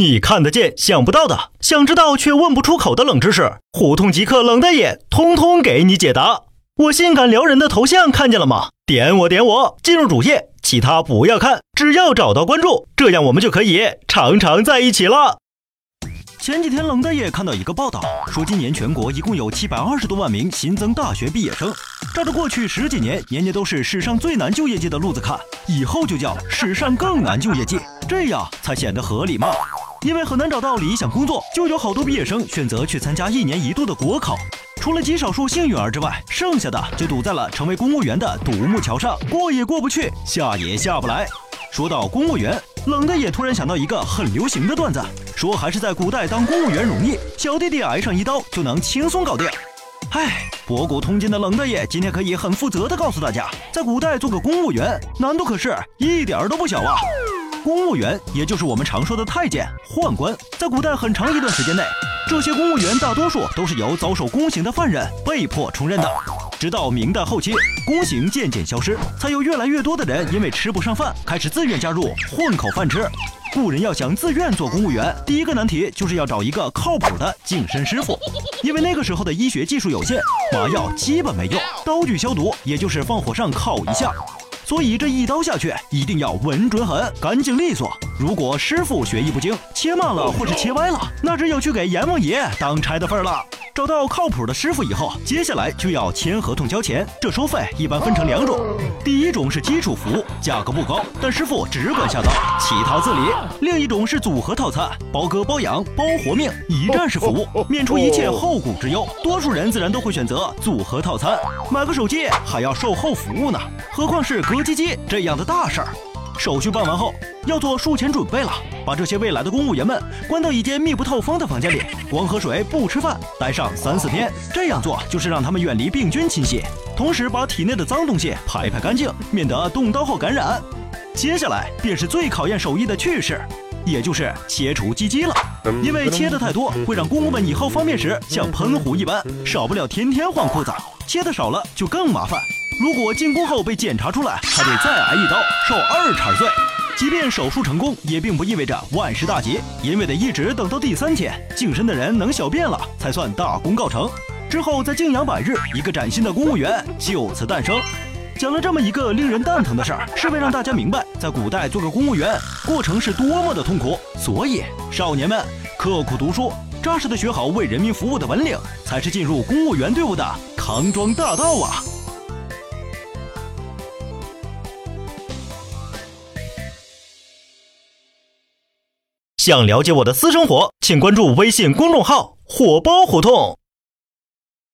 你看得见想不到的，想知道却问不出口的冷知识，胡同即刻冷的眼，通通给你解答。我性感撩人的头像看见了吗？点我点我，进入主页，其他不要看，只要找到关注，这样我们就可以常常在一起了。前几天冷的也看到一个报道，说今年全国一共有七百二十多万名新增大学毕业生。照着过去十几年年年都是史上最难就业季的路子看，以后就叫史上更难就业季，这样才显得合理嘛？因为很难找到理想工作，就有好多毕业生选择去参加一年一度的国考。除了极少数幸运儿之外，剩下的就堵在了成为公务员的独木桥上，过也过不去，下也下不来。说到公务员，冷的也突然想到一个很流行的段子，说还是在古代当公务员容易，小弟弟挨上一刀就能轻松搞定。唉，博古通今的冷大爷今天可以很负责的告诉大家，在古代做个公务员难度可是一点儿都不小啊。公务员也就是我们常说的太监、宦官，在古代很长一段时间内，这些公务员大多数都是由遭受宫刑的犯人被迫充任的。直到明代后期，宫刑渐渐消失，才有越来越多的人因为吃不上饭，开始自愿加入混口饭吃。古人要想自愿做公务员，第一个难题就是要找一个靠谱的净身师傅，因为那个时候的医学技术有限，麻药基本没用，刀具消毒也就是放火上烤一下。所以这一刀下去，一定要稳准狠、干净利索。如果师傅学艺不精，切慢了或是切歪了，那只有去给阎王爷当差的份儿了。找到靠谱的师傅以后，接下来就要签合同交钱。这收费一般分成两种，第一种是基础服务，价格不高，但师傅只管下刀，其他自理；另一种是组合套餐，包割包养包活命，一站式服务，免除一切后顾之忧。多数人自然都会选择组合套餐，买个手机还要售后服务呢。何况是割鸡鸡这样的大事儿，手续办完后要做术前准备了，把这些未来的公务员们关到一间密不透风的房间里，光喝水不吃饭，待上三四天。这样做就是让他们远离病菌侵袭，同时把体内的脏东西排排干净，免得动刀后感染。接下来便是最考验手艺的趣事，也就是切除鸡鸡了。因为切的太多，会让公务们以后方便时像喷壶一般，少不了天天换裤子；切的少了就更麻烦。如果进宫后被检查出来，还得再挨一刀，受二茬罪。即便手术成功，也并不意味着万事大吉，因为得一直等到第三天，净身的人能小便了，才算大功告成。之后再静养百日，一个崭新的公务员就此诞生。讲了这么一个令人蛋疼的事儿，是为让大家明白，在古代做个公务员过程是多么的痛苦。所以，少年们刻苦读书，扎实的学好为人民服务的本领，才是进入公务员队伍的康庄大道啊！想了解我的私生活，请关注微信公众号“火爆胡同”。